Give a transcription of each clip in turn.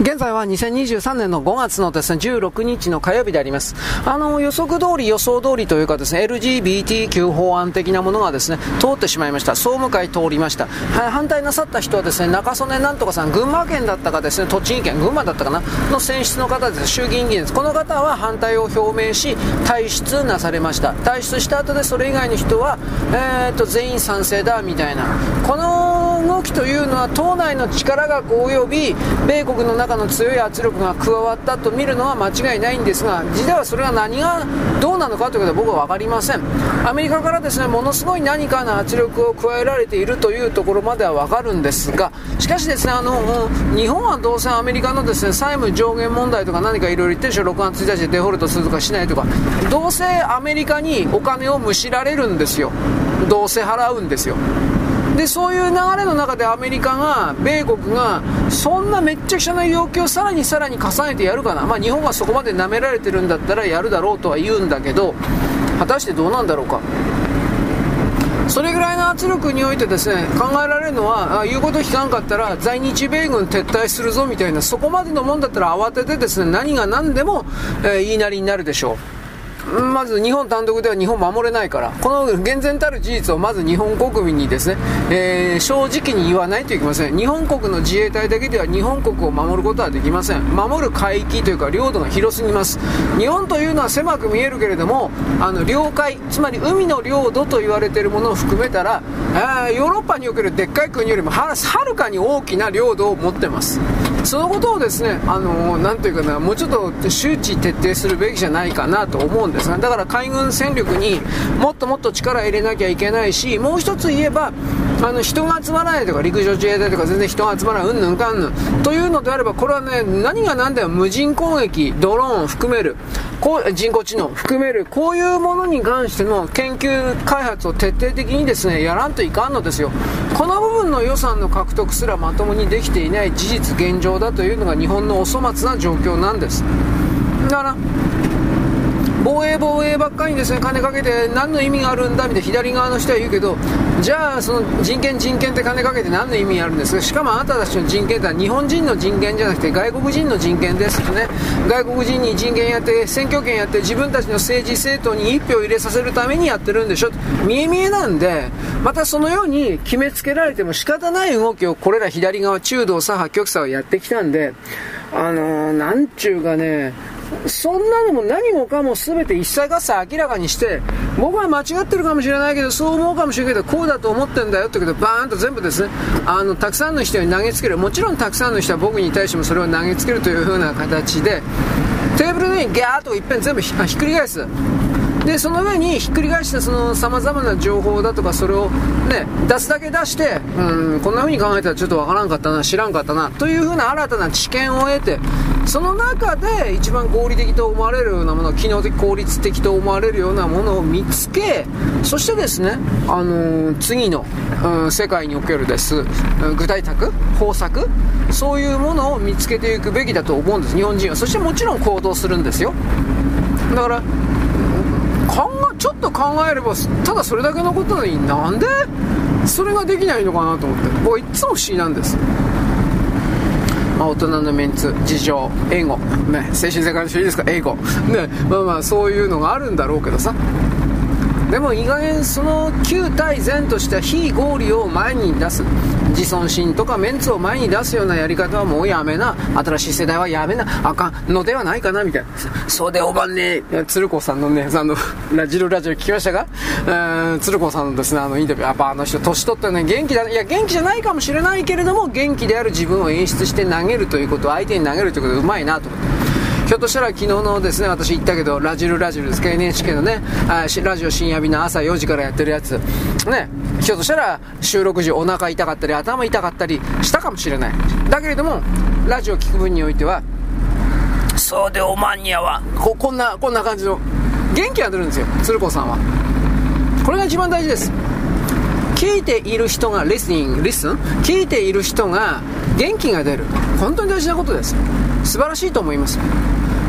現在は2023年の5月のですね、16日の火曜日であります。あの、予測通り予想通りというかですね、LGBTQ 法案的なものがですね、通ってしまいました。総務会通りました。はい、反対なさった人はですね、中曽根なんとかさん、群馬県だったかですね、栃木県、群馬だったかな、の選出の方です。衆議院議員です。この方は反対を表明し、退出なされました。退出した後でそれ以外の人は、えー、っと、全員賛成だ、みたいな。この動きというのは、党内の力が及び、米国の中の強い圧力が加わったと見るのは間違いないんですが実はそれは何がどうなのかということは僕は分かりません。アメリカからですねものすごい何かの圧力を加えられているというところまでは分かるんですがしかしですねあの日本はどうせアメリカのですね債務上限問題とか何かいろいろ言ってるでしょ6月1日でデフォルトするとかしないとかどうせアメリカにお金をむしられるんですよ。どうせ払うんですよ。でそういう流れの中でアメリカが、米国が、そんなめっちゃくちゃな要求をさらにさらに重ねてやるかな、まあ、日本はそこまで舐められてるんだったらやるだろうとは言うんだけど、果たしてどうなんだろうか。それぐらいの圧力においてですね考えられるのはあ言うこと聞かんかったら在日米軍撤退するぞみたいなそこまでのもんだったら慌ててですね何が何でも、えー、言いなりになるでしょう。まず日本単独では日本守れないから、この厳然たる事実をまず日本国民にですね、えー、正直に言わないといけません。日本国の自衛隊だけでは日本国を守ることはできません。守る海域というか領土が広すぎます。日本というのは狭く見えるけれども、あの領海、つまり海の領土と言われているものを含めたら、えー、ヨーロッパにおけるでっかい国よりもはるかに大きな領土を持ってます。そのことをですね、あのー、なんというかな、もうちょっと周知徹底するべきじゃないかなと思うんですが、だから海軍戦力にもっともっと力入れなきゃいけないし、もう一つ言えば、あの人が集まらないとか陸上自衛隊とか全然人が集まらないうんぬんかんぬんというのであればこれはね何が何でも無人攻撃ドローンを含めるこう人工知能含めるこういうものに関しての研究開発を徹底的にですねやらんといかんのですよ。この部分の予算の獲得すらまともにできていない事実現状だというのが日本のお粗末な状況なんです。だから防衛防衛ばっかりにですね。金かけて何の意味があるんだ？みたいな左側の人は言うけどじゃあその人権人権って金かけて何の意味があるんです？かしかもあなたたちの人権って日本人の人権じゃなくて外国人の人権ですとね。外国人に人権やって選挙権やって自分たちの政治政党に1票入れさせるためにやってるんでしょ。見え見えなんでまたそのように決めつけられても仕方ない動きをこれら左側中道左派極左はやってきたんであのー、なんちゅうかねそんなのも何もかも全て一切合切明らかにして僕は間違ってるかもしれないけどそう思うかもしれないけどこうだと思ってんだよってことバーンと全部ですね。あのたくさんの人に投げつける。もちろんたくさんの人は僕に対してもそれを投げつけるという風な形でテーブルの上にギャーッといっぺん全部ひっくり返す。でその上にひっくり返したその様々な情報だとかそれをね出すだけ出してうんこんな風に考えたらちょっとわからんかったな知らんかったなという風な新たな知見を得てその中で一番合理的と思われるようなもの機能的効率的と思われるようなものを見つけそしてですね、あのー、次の、うん、世界におけるです具体策方策そういうものを見つけていくべきだと思うんです。日本人は。そしてもちろん行動するんですよ。だから考えちょっと考えればただそれだけのことになんでそれができないのかなと思って。僕はいつも不思議なんです。まあ、大人のメンツ、事情、英語、ね、精神世界の主義ですか、英語、ね、まあまあ、そういうのがあるんだろうけどさ、でも意外にその旧対前とした非合理を前に出す。自尊心とかメンツを前に出すようなやり方はもうやめな。新しい世代はやめな。あかんのではないかなみたいな。そうでおばんね鶴子さんのねあの ラジルラジオ聞きましたか？鶴子さんのですねあのインタビュー。やっぱあの人年取ってね元気だいや元気じゃないかもしれないけれども元気である自分を演出して投げるということ相手に投げるということうまいなと思って。ひょっとしたら昨日のですね、私言ったけど、ラジルラジルですか、NHK のね、あラジオ深夜日の朝4時からやってるやつ、ね、ひょっとしたら収録時お腹痛かったり、頭痛かったりしたかもしれない。だけれども、ラジオ聞く分においては、そうでおまんにゃは、ここんな、こんな感じの、元気が出るんですよ、鶴子さんは。これが一番大事です。聞いている人がリスニング、リスン聞いている人が元気が出る。本当に大事なことです。素晴らしいと思います。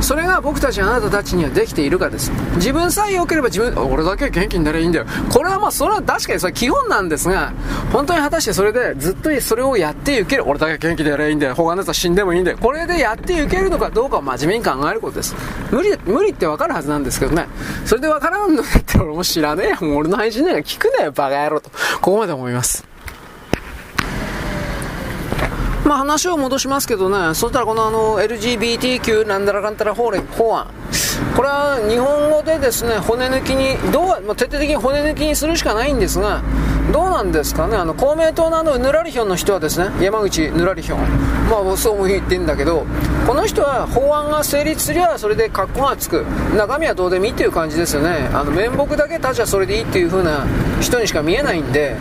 それが僕たちあなたたちにはできているかです。自分さえ良ければ自分俺だけ元気になればいいんだよ。これはまあそれは確かにそれ基本なんですが本当に果たしてそれでずっとそれをやっていける俺だけ元気でやればいいんだよ。他のやつは死んでもいいんだよ。これでやっていけるのかどうかを真面目に考えることです。無理無理って分かるはずなんですけどね。それで分からんのって俺も知らねえよ。俺の配信なんか聞くなよバカ野郎と。ここまで思います。まあ話を戻しますけどね、そしたらこのあの LGBTQ なんだらかんたら法法案、これは日本語でですね、骨抜きに、どう、まあ、徹底的に骨抜きにするしかないんですが、どうなんですかね、あの公明党のあのぬらりひょんの人はですね、山口ぬらりひょん、まあそうも言ってんだけど、この人は法案が成立すりゃそれで格好がつく、中身はどうでもいいっていう感じですよね、あの面目だけ立ちゃそれでいいっていう風な人にしか見えないんで、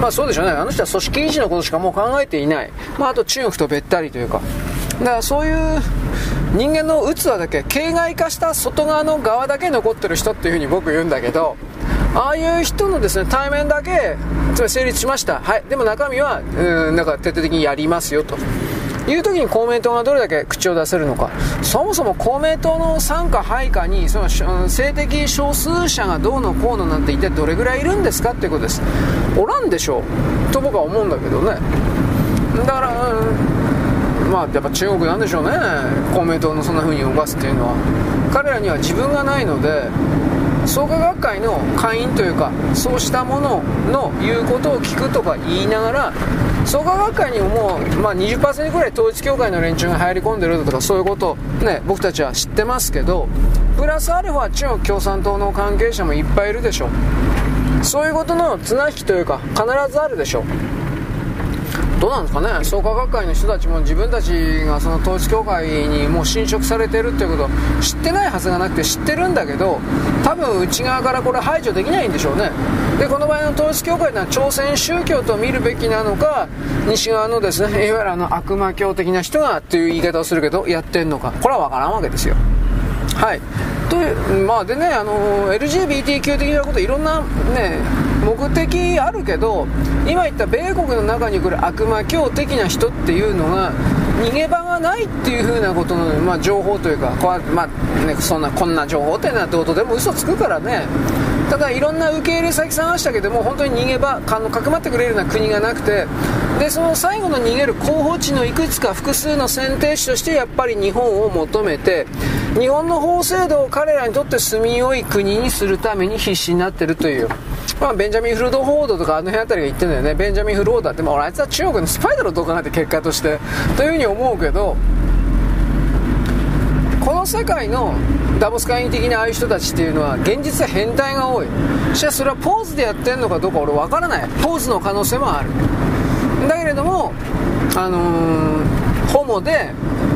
まあそうでしょうね。あの人は組織維持のことしかもう考えていない。まああと中国とべったりというか。だからそういう人間の器だけ、形骸化した外側の側だけ残ってる人っていうふうに僕言うんだけど、ああいう人のですね、対面だけ、つまり成立しました。はい。でも中身は、うん、なんか徹底的にやりますよと。いう時に公明党がどれだけ口を出せるのか、そもそも公明党の参加、配下にその性的少数者がどうのこうのなんて一体どれぐらいいるんですかっていうことです、おらんでしょうと僕は思うんだけどね、だから、まあ、やっぱ中国なんでしょうね、公明党のそんな風に動かすっていうのは、彼らには自分がないので、創価学会の会員というかそうしたものの言うことを聞くとか言いながら創価学会にももう、まあ、20%ぐらい統一教会の連中が入り込んでるとかそういうことね僕たちは知ってますけどプラスアルファ中国共産党の関係者もいっぱいいるでしょそういうことの綱引きというか必ずあるでしょどうなんですかね。創価学会の人たちも自分たちがその統一教会にもう侵食されてるっていうことを知ってないはずがなくて知ってるんだけど多分内側からこれ排除できないんでしょうね。でこの場合の統一教会というのは朝鮮宗教と見るべきなのか西側のですねいわゆるあの悪魔教的な人がという言い方をするけどやってんのか。これは分からんわけですよ。はい。というまあでねあの LGBTQ 的なこといろんなね目的あるけど今言った米国の中に来る悪魔教的な人っていうのが逃げ場がないっていう風なことの、まあ、情報というかこう、まあね、そんなこんな情報っていうのはどうとでも嘘つくからね。ただいろんな受け入れ先探したけども本当に逃げ場かのかくまってくれるような国がなくてでその最後の逃げる候補地のいくつか複数の選定肢としてやっぱり日本を求めて日本の法制度を彼らにとって住みよい国にするために必死になってるという、まあ、ベンジャミン・フルド・フォードとかあの辺あたりが言ってるんだよね。ベンジャミン・フルーダって、まあ、あいつは中国のスパイだろどう考えて結果としてというふうに思うけど世界のダボス会員的なああいう人たちっていうのは現実は変態が多い。しかしそれはポーズでやってるのかどうか俺分からない。ポーズの可能性もある。だけれどもあのー、ホモで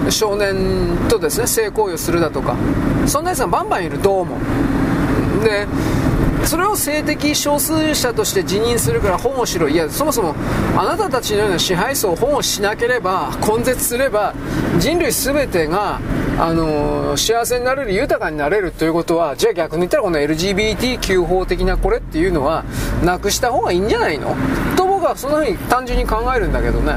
少年とですね性行為をするだとか。そんなやつがバンバンいるどうも。でそれを性的少数者として辞任するから保護しろ。いやそもそもあなたたちのような支配層を保護しなければ根絶すれば人類全てが、あの、幸せになれる豊かになれるということはじゃあ逆に言ったらこの LGBTQ 法的なこれっていうのはなくした方がいいんじゃないのと僕はそんな風に単純に考えるんだけどね。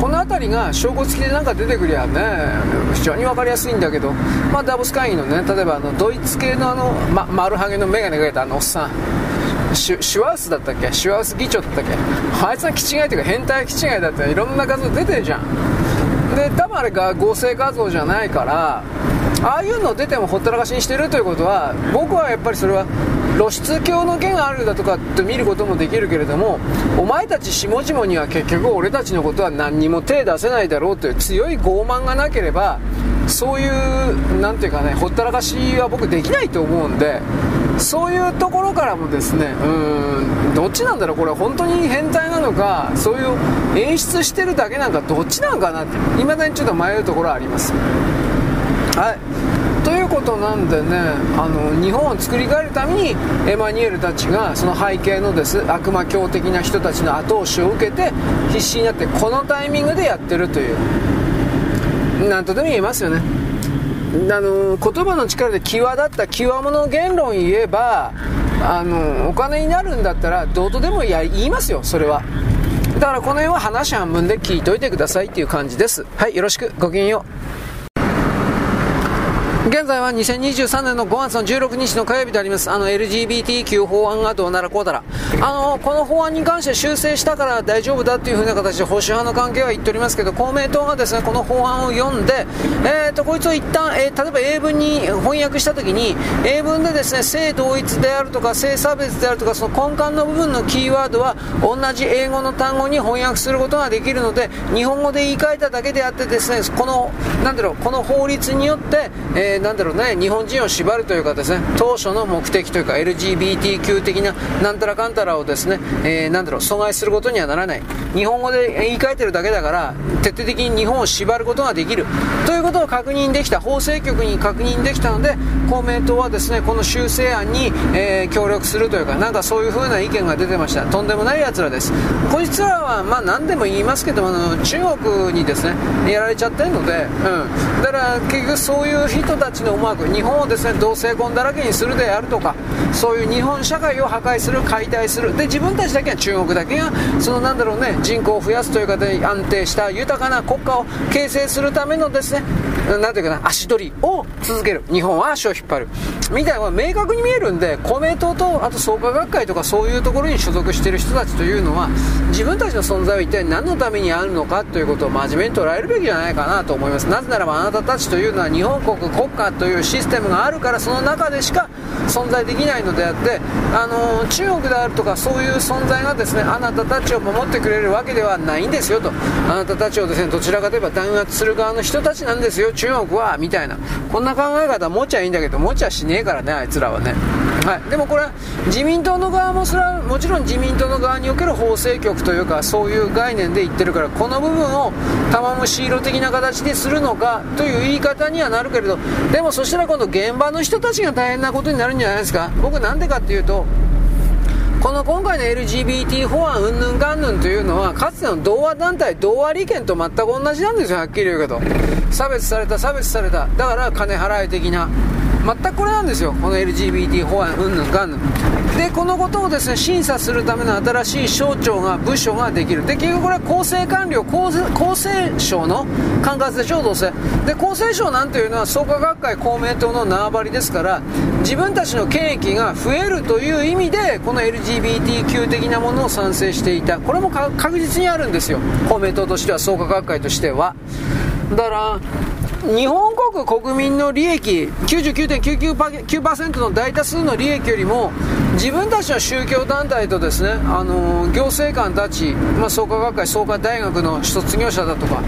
この辺りが証拠付きでなんか出てくりゃね非常に分かりやすいんだけど、まあ、ダボス会議のね例えばあのドイツ系のあの、ま、丸ハゲの眼鏡かけたあのおっさんシュワースだったっけ？シュワース議長だったっけ？あいつの気違いというか変態気違いだっていろんな画像出てるじゃん。で多分あれが合成画像じゃないからああいうの出てもほったらかしにしてるということは僕はやっぱりそれは露出狂の件があるだとかって見ることもできるけれどもお前たち下々には結局俺たちのことは何にも手出せないだろうという強い傲慢がなければそういう何ていうかねほったらかしは僕できないと思うんでそういうところからもですねうんどっちなんだろうこれ本当に変態なのかそういう演出してるだけなんかどっちなのかなって未だにちょっと迷うところはあります。はい。ということなんでねあの日本を作り変えるためにエマニュエルたちがその背景のです悪魔教的な人たちの後押しを受けて必死になってこのタイミングでやってるという何とでも言えますよね。あの言葉の力で際立った際物言論言えばあのお金になるんだったらどうとでもや言いますよそれは。だからこの辺は話半分で聞いといてくださいっていう感じです。はいよろしく。ごきげんよう。現在は2023年の5月の16日の火曜日であります。あの LGBTQ 法案がどうならこうだら。あの、この法案に関して修正したから大丈夫だっていう風な形で保守派の関係は言っておりますけど、公明党がですね、この法案を読んで、えーと、こいつを一旦、えー、例えば英文に翻訳したときに、英文でですね、性同一であるとか、性差別であるとか、その根幹の部分のキーワードは同じ英語の単語に翻訳することができるので、日本語で言い換えただけであってですね、この、なんだろう、この法律によって、えー、なんだろうね、日本人を縛るというかですね、当初の目的というか LGBTQ 的ななんたらかんたらをですね、えー、なんだろう、阻害することにはならない。日本語で言い換えてるだけだから、徹底的に日本を縛ることができる。ということを確認できた、法制局に確認できたので、公明党はですね、この修正案に、えー、協力するというか、なんかそういう風な意見が出てました。とんでもない奴らです。こいつらは、まあ何でも言いますけども、あの中国にですね、やられちゃってるので、うん。だから結局そういう人たちの思惑、日本をですね、同性婚だらけにするであるとか、そういう日本社会を破壊する、解体する。で、自分たちだけは中国だけが、そのなんだろうね、人口を増やすというかで安定した豊かな国家を形成するためのですね、なんていうかな、足取りを続ける。日本は足を引っ張る。みたいなのが明確に見えるんで、公明党と、あと創価学会とかそういうところに所属している人たちというのは、自分たちの存在は一体何のためにあるのかということを真面目に捉えるべきじゃないかなと思います。なぜならばあなたたちというのは日本国国家というシステムがあるから、その中でしか存在できないのであって、あの、中国であるとかそういう存在がですね、あなたたちを守ってくれるわけではないんですよと。あなたたちをですね、どちらかといえば弾圧する側の人たちなんですよ、中国は、みたいな。こんな考え方持っちゃいいんだけど、持っちゃしねえからね、あいつらはね。はい、でもこれは自民党の側もそれはもちろん自民党の側における法制局というかそういう概念で言ってるからこの部分を玉虫色的な形でするのかという言い方にはなるけれどでもそしたら今度現場の人たちが大変なことになるんじゃないですか。僕なんでかっていうとこの今回の LGBT 法案うんぬんかんぬんというのはかつての同和団体同和利権と全く同じなんですよはっきり言うけど。差別された差別された。だから金払い的な。全くこれなんですよ、この LGBT 法案、うんぬんかんぬん。で、このことをですね、審査するための新しい省庁が、部署ができる。で、結局これは厚生官僚、厚生省の管轄でしょう、どうせ。で、厚生省なんていうのは創価学会公明党の縄張りですから、自分たちの権益が増えるという意味で、この LGBTQ 的なものを賛成していた。これも確実にあるんですよ。公明党としては、創価学会としては。だから、日本国国民の利益99.99%の大多数の利益よりも自分たちの宗教団体とですね、あの行政官たち、まあ、創価学会、創価大学の卒業者だとか、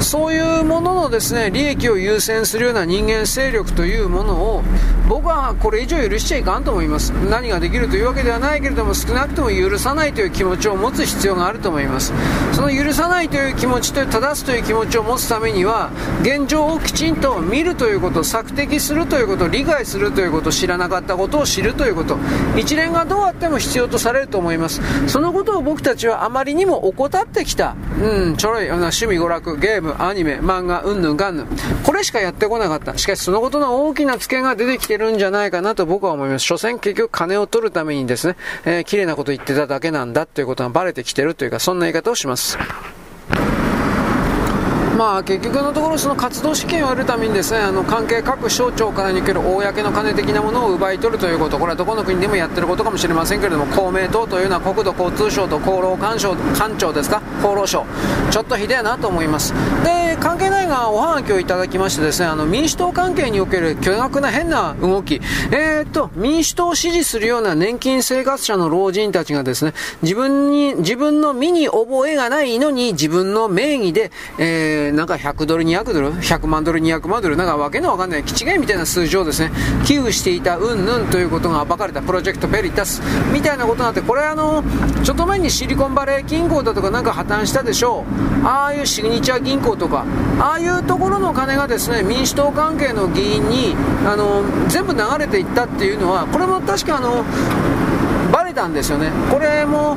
そういうもののですね、利益を優先するような人間勢力というものを、僕はこれ以上許しちゃいかんと思います。何ができるというわけではないけれども、少なくとも許さないという気持ちを持つ必要があると思います。その許さないという気持ちと正すという気持ちを持つためには、現状をきちんと見るということ、索敵するということ、理解するということ、知らなかったことを知るということ、一連がどうあっても必要とされると思います。そのことを僕たちはあまりにも怠ってきた。うん、ちょろい、趣味娯楽、ゲーム、アニメ、漫画、うんぬんかんぬん。これしかやってこなかった。しかしそのことの大きなツケが出てきてるんじゃないかなと僕は思います。所詮結局金を取るためにですね、えー、綺麗なこと言ってただけなんだということがバレてきてるというか、そんな言い方をします。まあ、結局のところその活動資金を得るためにですねあの関係各省庁からにおける公の金的なものを奪い取るということ。これはどこの国でもやってることかもしれませんけれども公明党というのは国土交通省と厚労官省官庁ですか？厚労省。ちょっとひでえなと思います。で関係がおはがきをいただきましてですねあの民主党関係における巨額な変な動きえー、っと民主党を支持するような年金生活者の老人たちがですね自分に自分の身に覚えがないのに自分の名義で、えーなんか100ドル、200ドル、100万ドル、200万ドル、なんかわけのわかんない、気違いみたいな数字をですね、寄付していたうんぬんということが暴かれたプロジェクトペリタスみたいなことになって、これあの、ちょっと前にシリコンバレー銀行だとかなんか破綻したでしょう。ああいうシグニチャー銀行とか、ああいうところの金がですね、民主党関係の議員に、あの、全部流れていったっていうのは、これも確かあの、バレたんですよね。これも、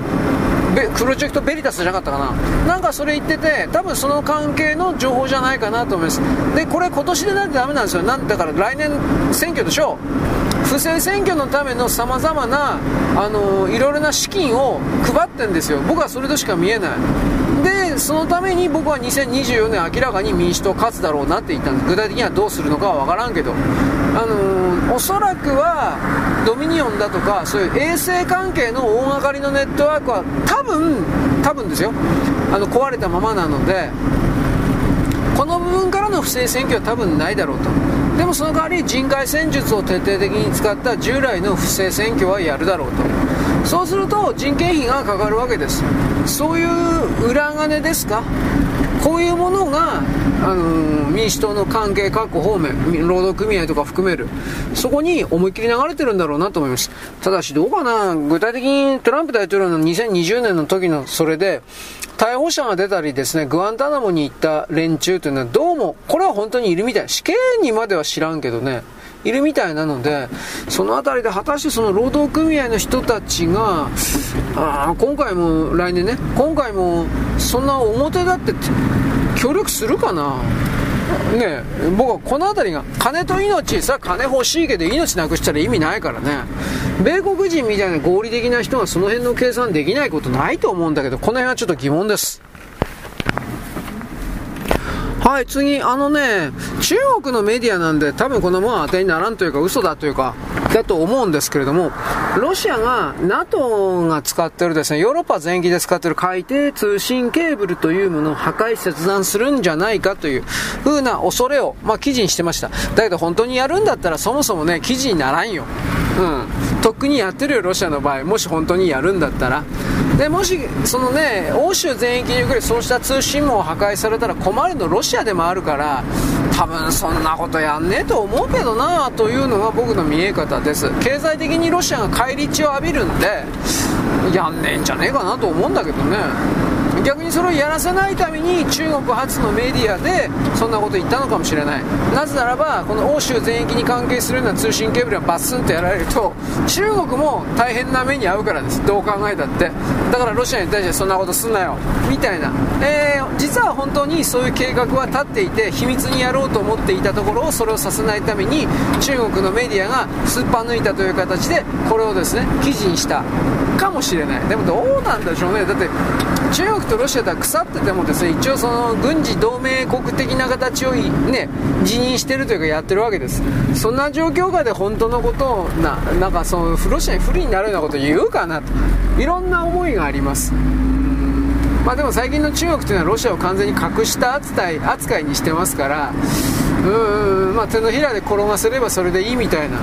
プロジェクトベリタスじゃなかったかな。なんかそれ言ってて多分その関係の情報じゃないかなと思います。でこれ今年でないとダメなんですよ。なんだから来年選挙でしょ。う不正選挙のためのさまざまなあのいろいろな資金を配ってるんですよ。僕はそれとしか見えない。そのために僕は2024年明らかに民主党勝つだろうなって言ったんです。具体的にはどうするのかは分からんけど、あのー、おそらくはドミニオンだとかそういう衛生関係の大掛かりのネットワークは多分多分ですよ。あの壊れたままなのでこの部分からの不正選挙は多分ないだろうと。でもその代わり人海戦術を徹底的に使った従来の不正選挙はやるだろうと。そうすると人件費がかかるわけです。そういう裏金ですか？こういうものが、あのー、民主党の関係各方面労働組合とか含める。そこに思いっきり流れてるんだろうなと思います。ただしどうかな？具体的にトランプ大統領の2020年の時のそれで逮捕者が出たりですね、グアンタナモに行った連中というのはどうも、これは本当にいるみたい。死刑にまでは知らんけどね、いるみたいなので、その辺りで果たしてその労働組合の人たちが、あ今回も来年ね、今回もそんな表だって協力するかな?ね僕はこの辺りが金と命さ金欲しいけど命なくしたら意味ないからね。米国人みたいな合理的な人はその辺の計算できないことないと思うんだけどこの辺はちょっと疑問です。はい、次、あのね、中国のメディアなんで、多分このまま当てにならんというか、嘘だというか、だと思うんですけれども、ロシアが、NATO が使ってるですね、ヨーロッパ全域で使ってる海底通信ケーブルというものを破壊切断するんじゃないかという風な恐れを、まあ、記事にしてました。だけど本当にやるんだったら、そもそもね、記事にならんよ。うん。とっくにやってるよ、ロシアの場合。もし本当にやるんだったら。でもしそのね欧州全域におけるそうした通信網を破壊されたら困るのロシアでもあるから多分そんなことやんねえと思うけどなというのが僕の見え方です。経済的にロシアが返り血を浴びるんでやんねえんじゃねえかなと思うんだけどね。逆にそれをやらせないために中国発のメディアでそんなこと言ったのかもしれない。なぜならばこの欧州全域に関係するような通信ケーブルがバスンとやられると中国も大変な目に遭うからです。どう考えたって。だからロシアに対してそんなことすんなよ。みたいな、えー、実は本当にそういう計画は立っていて秘密にやろうと思っていたところをそれをさせないために中国のメディアがすっぱ抜いたという形でこれをですね記事にしたかもしれない。でもどうなんでしょうね。だって中国とロシアとは腐っててもですね一応その軍事同盟国的な形をね辞任してるというかやってるわけです。そんな状況下で本当のことをななんかそのロシアに不利になるようなことを言うかなと。いろんな思いがあります。まあでも最近の中国というのはロシアを完全に隠した扱い扱いにしてますからうん。まあ手のひらで転がせればそれでいいみたいな。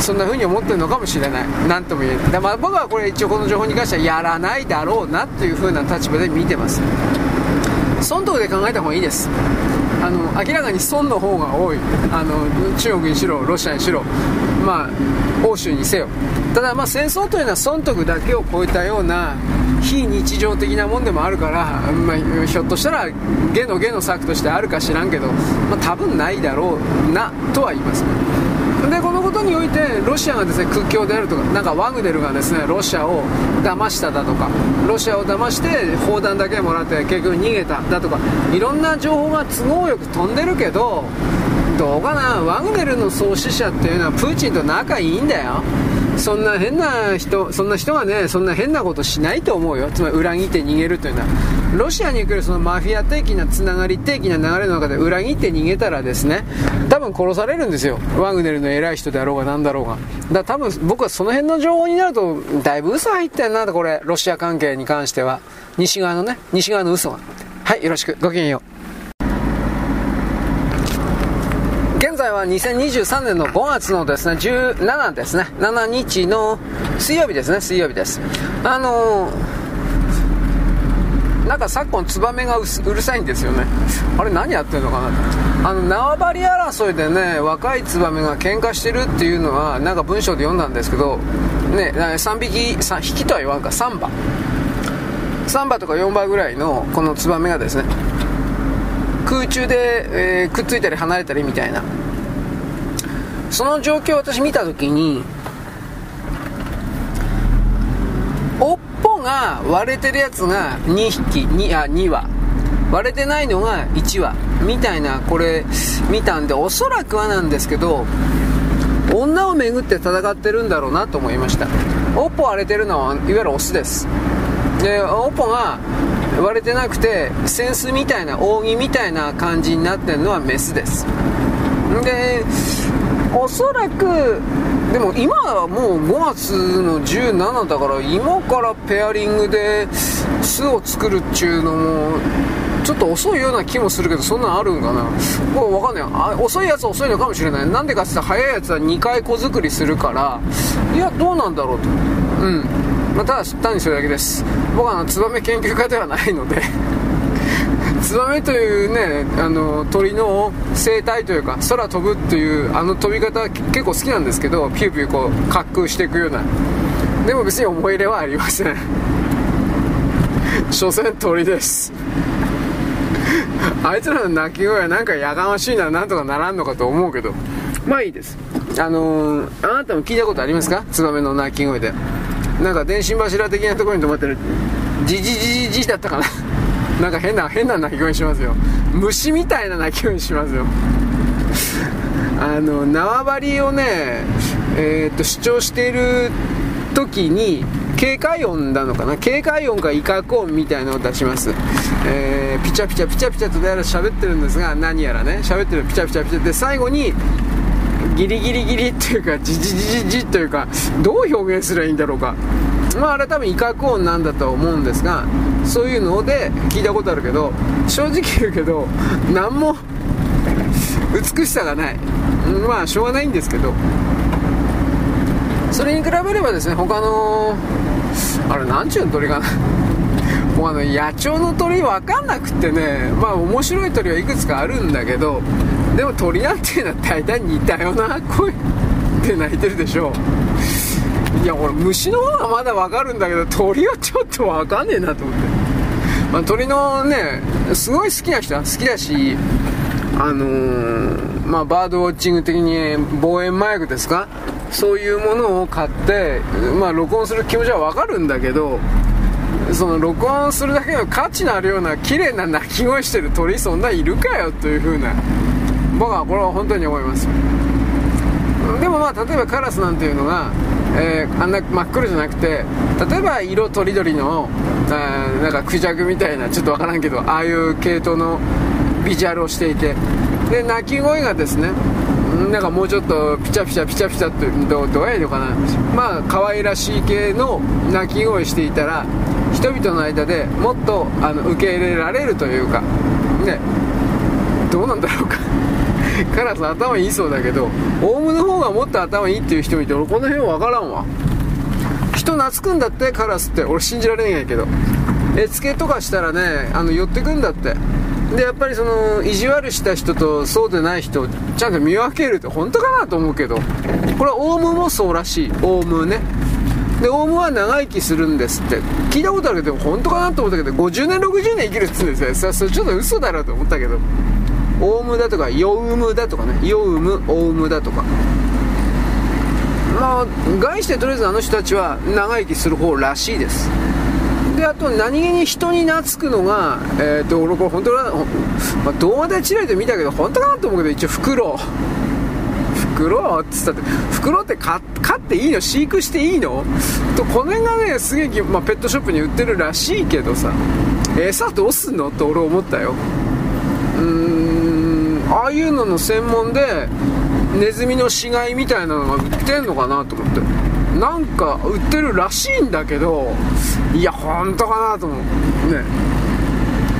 そんな風に思ってるのかもしれない。何とも言えないで、まあ、僕はこれ一応この情報に関してはやらないだろうなっていう風な立場で見てます。損得で考えた方がいいです。あの明らかに損の方が多いあの中国にしろロシアにしろ。まあ欧州にせよ。ただまあ戦争というのは損得だけを超えたような非日常的なもんでもあるから、まあ、ひょっとしたら下の下の策としてあるか知らんけど、まあ、多分ないだろうなとは言います。でこのことにおいてロシアがですね屈強であるとかなんかワグネルがですねロシアを騙しただとかロシアを騙して砲弾だけもらって結局逃げただとかいろんな情報が都合よく飛んでるけどどうかなワグネルの創始者っていうのはプーチンと仲いいんだよ。そんな変な人そんな人がねそんな変なことしないと思うよ。つまり裏切って逃げるというのは。ロシアに来るそのマフィア的なつながり的な流れの中で裏切って逃げたらですね多分殺されるんですよ。ワグネルの偉い人であろうが何だろうが。だから多分僕はその辺の情報になるとだいぶ嘘入ってんなこれ。ロシア関係に関しては。西側のね西側の嘘がはいよろしく。ごきげんよう。現在は2023年の5月のですね、17ですね、7日の水曜日ですね、水曜日です。あのー、なんか昨今ツバメがうるさいんですよね。あれ何やってんのかなあの、縄張り争いでね、若いツバメが喧嘩してるっていうのは、なんか文章で読んだんですけど、ね、3匹、3匹とは言わんか、3羽。3羽とか4羽ぐらいのこのツバメがですね、空中で、えー、くっついたり離れたりみたいな。その状況を私見た時に尾っぽが割れてるやつが2匹 2, あ2羽。割れてないのが1羽。みたいなこれ見たんでおそらくはなんですけど女をめぐって戦ってるんだろうなと思いました。尾っぽ割れてるのはいわゆるオスです。で尾っぽが割れてなくて扇子みたいな扇みたいな感じになってるのはメスです。でおそらくでも今はもう5月の17だから今からペアリングで巣を作るっちゅうのもちょっと遅いような気もするけどそんなんあるんかな？もう分かんない。あ遅いやつは遅いのかもしれない。なんでかって言ったら早いやつは2回子作りするから。いやどうなんだろうと。うん。まあ、ただ単にそれだけです。僕はあのツバメ研究家ではないので。ツバメというねあの鳥の生態というか空飛ぶっていうあの飛び方結構好きなんですけどピューピューこう滑空していくような。でも別に思い入れはありません。所詮鳥です。あいつらの鳴き声はなんかやがましいななんとかならんのかと思うけど。まあいいです。あのー、あなたも聞いたことありますか？ツバメの鳴き声で。なんか電信柱的なところに止まってる。ジジジジジだったかな。なんか変な変な鳴き声しますよ。虫みたいな鳴き声しますよ。あの縄張りをねえー、っと主張している時に警戒音なのかな。警戒音か威嚇音みたいなのを出します、えー、ピチャピチャピチャピチャとでやら喋ってるんですが何やらね。喋ってるピチャピチャピチャ。で最後にギリギリギリっていうかジジジジジというかどう表現すればいいんだろうか。まああれ多分威嚇音なんだと思うんですがそういうので聞いたことあるけど正直言うけど何も美しさがない。まあしょうがないんですけど。それに比べればですね他のあれなんちゅうの鳥かな。もうあの野鳥の鳥分かんなくってねまあ面白い鳥はいくつかあるんだけどでも鳥なんていうのは大体似たような声で鳴いてるでしょ。いや俺虫の方がまだ分かるんだけど鳥はちょっと分かんねえなと思って、まあ、鳥のねすごい好きな人は好きだしあのー、まあ、バードウォッチング的に望遠マイクですか？そういうものを買って、まあ、録音する気持ちは分かるんだけどその録音するだけの価値のあるような綺麗な鳴き声してる鳥そんないるかよという風な僕はこれは本当に思います。でもまあ例えばカラスなんていうのが、えー、あんな真っ黒じゃなくて例えば色とりどりのあなんかクジャクみたいなちょっとわからんけどああいう系統のビジュアルをしていてで鳴き声がですねなんかもうちょっとピチャピチャピチャピチャってどどうやるのかな。まあ可愛らしい系の鳴き声していたら人々の間でもっとあの受け入れられるというかねどうなんだろうか。カラス頭いいそうだけどオウムの方がもっと頭いいっていう人見て俺この辺分からんわ。人懐くんだってカラスって。俺信じられないけど。絵付けとかしたらねあの寄ってくんだって。でやっぱりその意地悪した人とそうでない人ちゃんと見分けるって本当かなと思うけど。これはオウムもそうらしい。オウムね。でオウムは長生きするんですって。聞いたことあるけど本当かなと思ったけど50年60年生きるっつうんですよ。それちょっと嘘だろうと思ったけど。オウムだとかヨウムだとかね。ヨウムオウムだとか。まあ概してとりあえずあの人たちは長生きする方らしいです。であと何気に人に懐くのがえっ、と俺これ本当だ、まあ、動画でチラリと見たけど本当かなと思うけど一応フクロウフクロウっつったってフクロウって飼っていいの？飼育していいの？とこの辺がねすげえ、まあ、ペットショップに売ってるらしいけどさ。餌どうすんの？って俺思ったよ。いうのの専門でネズミの死骸みたいなのが売ってんのかなと思って。なんか売ってるらしいんだけどいや本当かなと思う。ね。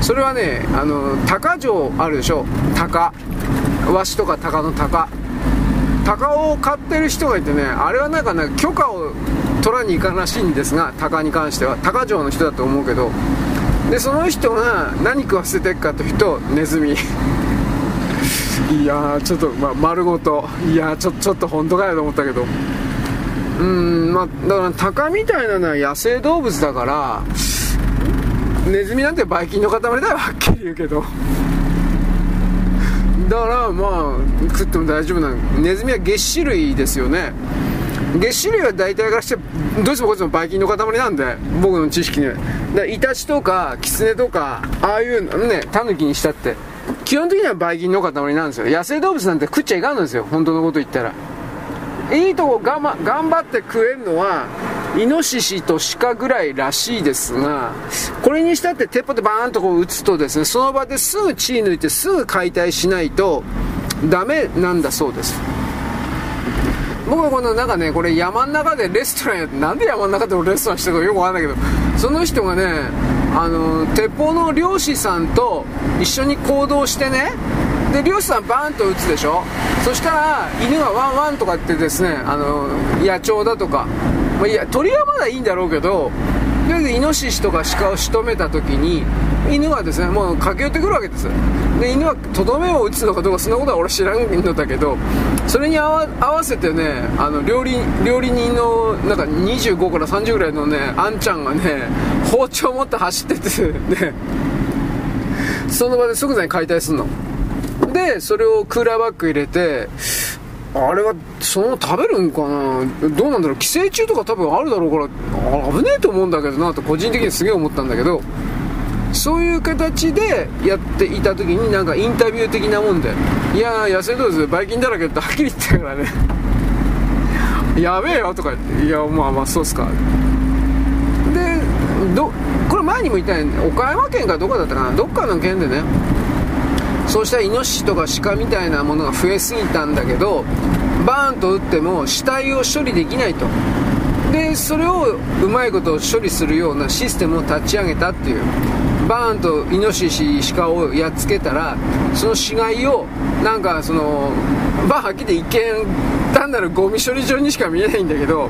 それはねあの鷹城あるでしょ？鷹。ワシとか鷹の鷹。鷹を飼ってる人がいてねあれはなんかね許可を取らに行かんらしいんですが鷹に関しては。鷹城の人だと思うけど。でその人が何食わせてっかというとネズミ。いやちょっと、まあ、丸ごと。いやちょちょっと本当かよと思ったけど。うんまあだから鷹みたいなのは野生動物だからネズミなんてばい菌の塊だよはっきり言うけど。だからまあ食っても大丈夫なネズミは月種類ですよね。月種類は大体からしてどうしてもこっちもばい菌の塊なんで僕の知識には。だイタチとかキツネとかああいうのねタヌキにしたって。基本的にはばい菌の塊なんですよ。野生動物なんて食っちゃいかんのですよ。本当のこと言ったら。いいとこ頑張頑張って食えるのはイノシシと鹿ぐらいらしいですが、これにしたって鉄砲でバーンとこう撃つとですね、その場ですぐ血抜いてすぐ解体しないとダメなんだそうです。僕はこのなんかね、これ山の中でレストランやって、なんで山の中でもレストランしてるかよくわかんないけど、その人がね、あの、鉄砲の漁師さんと一緒に行動してね、で漁師さんバーンと撃つでしょ。そしたら犬がワンワンとかってですねあの野鳥だとか、まあ、いや鳥はまだいいんだろうけどとりあえずイノシシとか鹿を仕留めた時に犬はですねもう駆け寄ってくるわけです。で犬はとどめを打つのかどうかそんなことは俺知らんのだけどそれに合わせてねあの料理料理人のなんか25から30ぐらいのねあんちゃんがね包丁持って走っててねその場で即座に解体するの。でそれをクーラーバッグ入れてあれはその食べるんかな？どうなんだろう？寄生虫とか多分あるだろうから危ねえと思うんだけどなと個人的にすげえ思ったんだけど。そういう形でやっていた時になんかインタビュー的なもんで。いやー野生動物バイキンだらけってはっきり言ったからね。やべえよとか言って。いやまあまあそうっすか。でどこれ前にも言ったように岡山県かどこだったかな。どっかの県でねそうしたイノシシとか鹿みたいなものが増えすぎたんだけどバーンと撃っても死体を処理できないと。でそれをうまいこと処理するようなシステムを立ち上げたっていう。バーンとイノシシ鹿をやっつけたらその死骸をなんかそのまあはっきり一見単なるゴミ処理場にしか見えないんだけど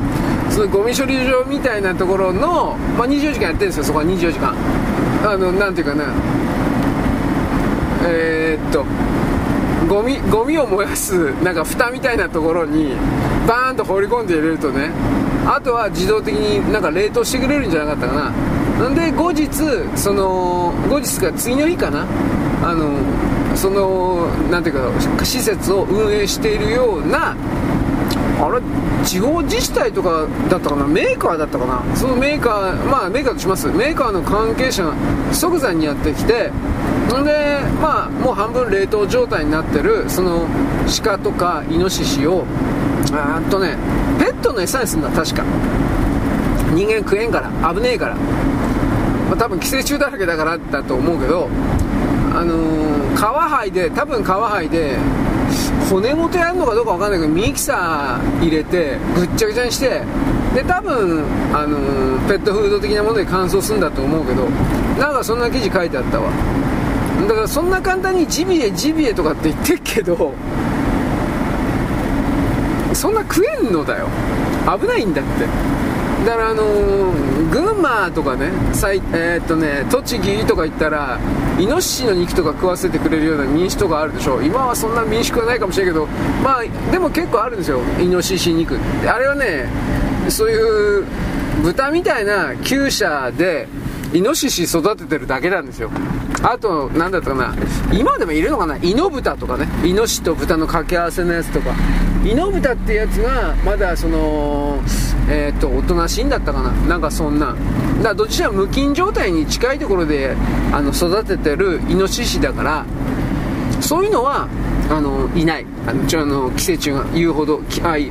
そのゴミ処理場みたいなところの、まあ、24時間やってるんですよそこは24時間。あのなんていうかな。えー、っとゴミゴミを燃やすなんか蓋みたいなところにバーンと放り込んで入れるとねあとは自動的になんか冷凍してくれるんじゃなかったかな。なんで後日その後日か次の日かな。あのそのなんていうか施設を運営しているようなあれ地方自治体とかだったかな？メーカーだったかな？そのメーカーまあメーカーとします。メーカーの関係者が即座にやってきてんでまあもう半分冷凍状態になってるその鹿とかイノシシをあーっとねペットの餌にするんだ確か。人間食えんから危ねえから、まあ、多分寄生虫だらけだからだと思うけどあのー、皮剥いで多分皮剥いで骨元やるのかどうかわかんないけどミキサー入れてぐっちゃぐちゃにしてで多分、あのー、ペットフード的なもので乾燥するんだと思うけどなんかそんな記事書いてあったわ。だからそんな簡単にジビエジビエとかって言ってるけどそんな食えんのだよ。危ないんだって。だからあのー、群馬とかねえー、っとね栃木とか行ったらイノシシの肉とか食わせてくれるような民宿とかあるでしょ。今はそんな民宿はないかもしれないけどまあでも結構あるんですよイノシシ肉。あれはねそういう豚みたいな厩舎でイノシシ育ててるだけなんですよ。あと何だったかな。今でもいるのかな。イノブタとかね。イノシシと豚の掛け合わせのやつとか。イノブタってやつがまだそのえー、っとおとなしいんだったかな？なんかそんなだからどっちら無菌状態に近いところであの育ててるイノシシだからそういうのはあのいない。あのちょあの寄生虫が言うほどあい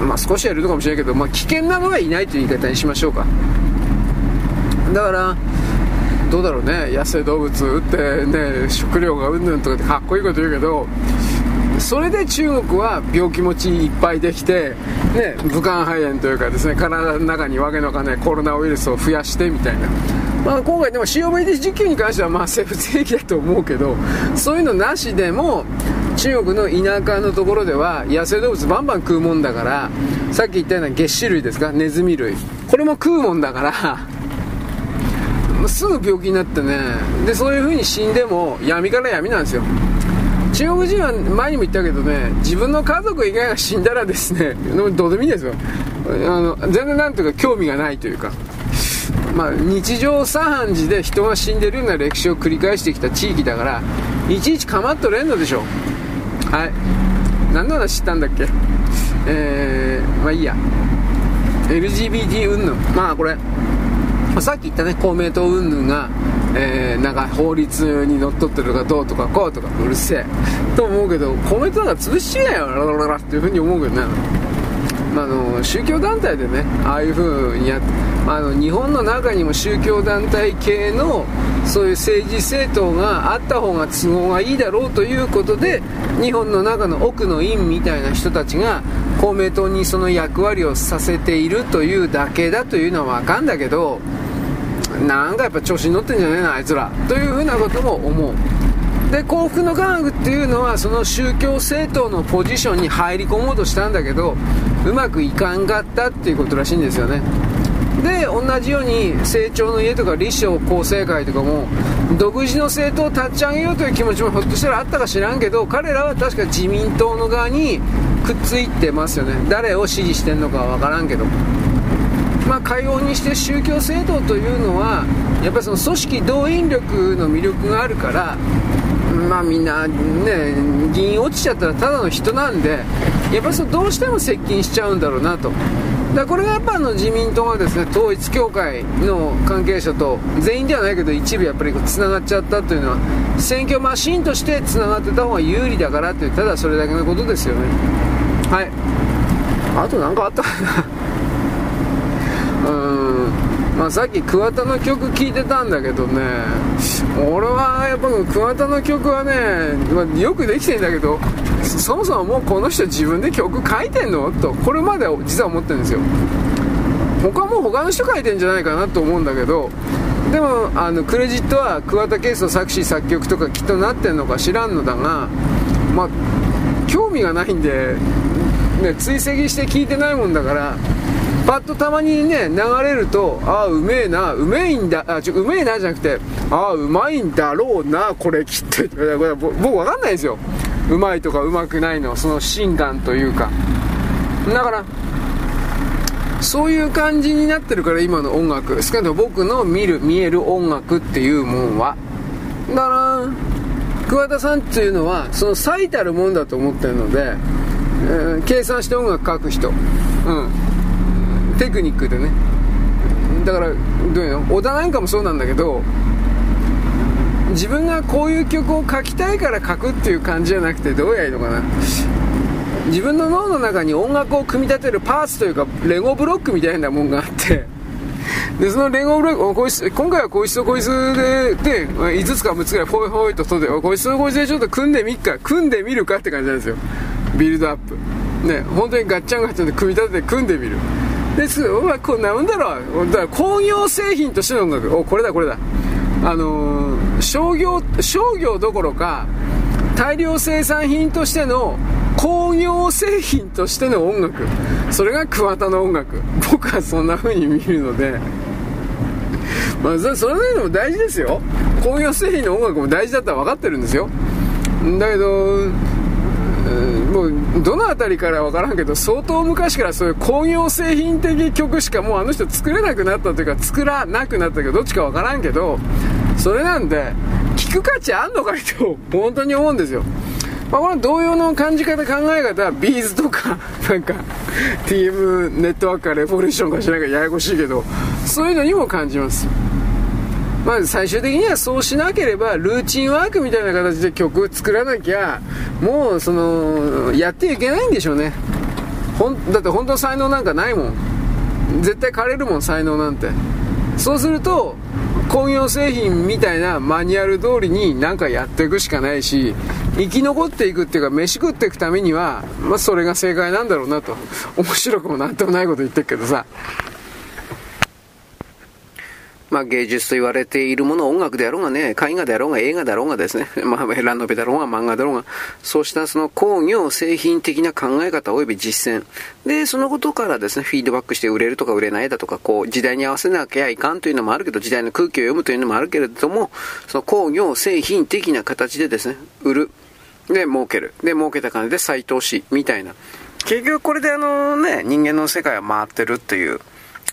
まあ少しはいるのかもしれないけど、まあ、危険なのがいないという言い方にしましょうか。だからどうだろうね。野生動物撃ってね食料がうんぬんとかってかっこいいこと言うけどそれで中国は病気持ちいっぱいできて、ね、武漢肺炎というかですね体の中にわけのかんないコロナウイルスを増やしてみたいな、まあ、今回でも COVD 実験に関してはまあ生物兵器だと思うけどそういうのなしでも中国の田舎のところでは野生動物バンバン食うもんだからさっき言ったような月歯類ですか？ネズミ類。これも食うもんだから すぐ病気になってね。でそういう風に死んでも闇から闇なんですよ。中国人は前にも言ったけどね自分の家族以外が死んだらですね どうでもいいですよ。あの全然なんというか興味がないというか。まあ、日常茶飯事で人が死んでるような歴史を繰り返してきた地域だからいちいち構っとれんのでしょう。はい。何の話知ったんだっけ？えー、まあいいや。LGBT 云々。まあこれ。ま、さっき言ったね公明党云々が、えー、なんか法律にのっとってるかどうとかこうとかうるせえ。と思うけど公明党なんか潰しちゃえよララララっていうふうに思うけどね。まあ、の宗教団体でねああいう風にやって、まあ、の日本の中にも宗教団体系のそういう政治政党があった方が都合がいいだろうということで日本の中の奥の院みたいな人たちが公明党にその役割をさせているというだけだというのは分かんだけどなんかやっぱ調子に乗ってんじゃねえなあいつらというふうなことも思う。で幸福の科学っていうのはその宗教政党のポジションに入り込もうとしたんだけどうまくいかんかったっていうことらしいんですよね。で同じように成長の家とか立正厚生会とかも独自の政党を立ち上げようという気持ちもひょっとしたらあったか知らんけど彼らは確か自民党の側にくっついてますよね。誰を支持してんのかは分からんけど。まあ、かようにして宗教政党というのはやっぱりその組織動員力の魅力があるからまあみんなね議員落ちちゃったらただの人なんでやっぱりそどうしても接近しちゃうんだろうなと。だこれがやっぱあの自民党がですね統一教会の関係者と全員ではないけど一部やっぱりつながっちゃったというのは選挙マシンとしてつながってた方が有利だからというただそれだけのことですよね。はい。あと何かあったかな。まあ、さっき桑田の曲聴いてたんだけどね。俺はやっぱ桑田の曲はね、まあ、よくできてんだけどそもそももうこの人自分で曲書いてんの？とこれまで実は思ってるんですよ。他も他の人書いてんじゃないかなと思うんだけどでもあのクレジットは桑田佳祐作詞作曲とかきっとなってんのか知らんのだがまあ興味がないんで、ね、追跡して聞いてないもんだからパッとたまにね流れるとああうめえなうめえんだあちょうめえなじゃなくてああうまいんだろうなこれきって。と僕分かんないですよ。うまいとかうまくないのその心眼というか。だからそういう感じになってるから今の音楽。少なくとも僕の見る見える音楽っていうもんは。だから桑田さんっていうのはその最たるもんだと思ってるので、えー、計算して音楽書く人。うん。テクニックでね。だからどういうの？小田なんかもそうなんだけど自分がこういう曲を書きたいから書くっていう感じじゃなくてどうやいいのかな。自分の脳の中に音楽を組み立てるパーツというかレゴブロックみたいなもんがあって。でそのレゴブロックこいつ今回はこいつとこいつでで5つか6つぐらいほいほいと取ってこいつとこいつでちょっと組んでみっか組んでみるかって感じなんですよ。ビルドアップ。ね本当にガッチャンガッチャンで組み立てて組んでみる。です。お前こんなんだろ。だから工業製品としての音楽。おこれだこれだ。あのー、商業商業どころか大量生産品としての工業製品としての音楽。それが桑田の音楽。僕はそんな風に見るので。まあそれでも大事ですよ。工業製品の音楽も大事だったら分かってるんですよ。だけどもうどの辺りから分からんけど相当昔からそういう工業製品的曲しかもうあの人作れなくなったというか作らなくなったけどどっちか分からんけどそれなんで聞く価値あんのかいと本当に思うんですよ。まあ、これ同様の感じ方考え方はビーズとかなんか TM ネットワークかレボリューションかしらんかややこしいけどそういうのにも感じます。まあ、最終的にはそうしなければルーチンワークみたいな形で曲作らなきゃもうそのやっていけないんでしょうね。ほんだって本当才能なんかないもん。絶対枯れるもん才能なんて。そうすると工業製品みたいなマニュアル通りになんかやっていくしかないし生き残っていくっていうか飯食っていくためには、まあ、それが正解なんだろうなと。面白くもなんともないこと言ってるけどさ。まあ、芸術と言われているもの、音楽であろうがね、絵画であろうが映画であろうがですね、まあ、ラノベだろうが漫画だろうが、そうしたその工業製品的な考え方及び実践。で、そのことからですね、フィードバックして売れるとか売れないだとか、こう、時代に合わせなきゃいかんというのもあるけど、時代の空気を読むというのもあるけれども、その工業製品的な形でですね、売る。で、儲ける。で、儲けた金で再投資。みたいな。結局これであのね、人間の世界は回ってるっていう。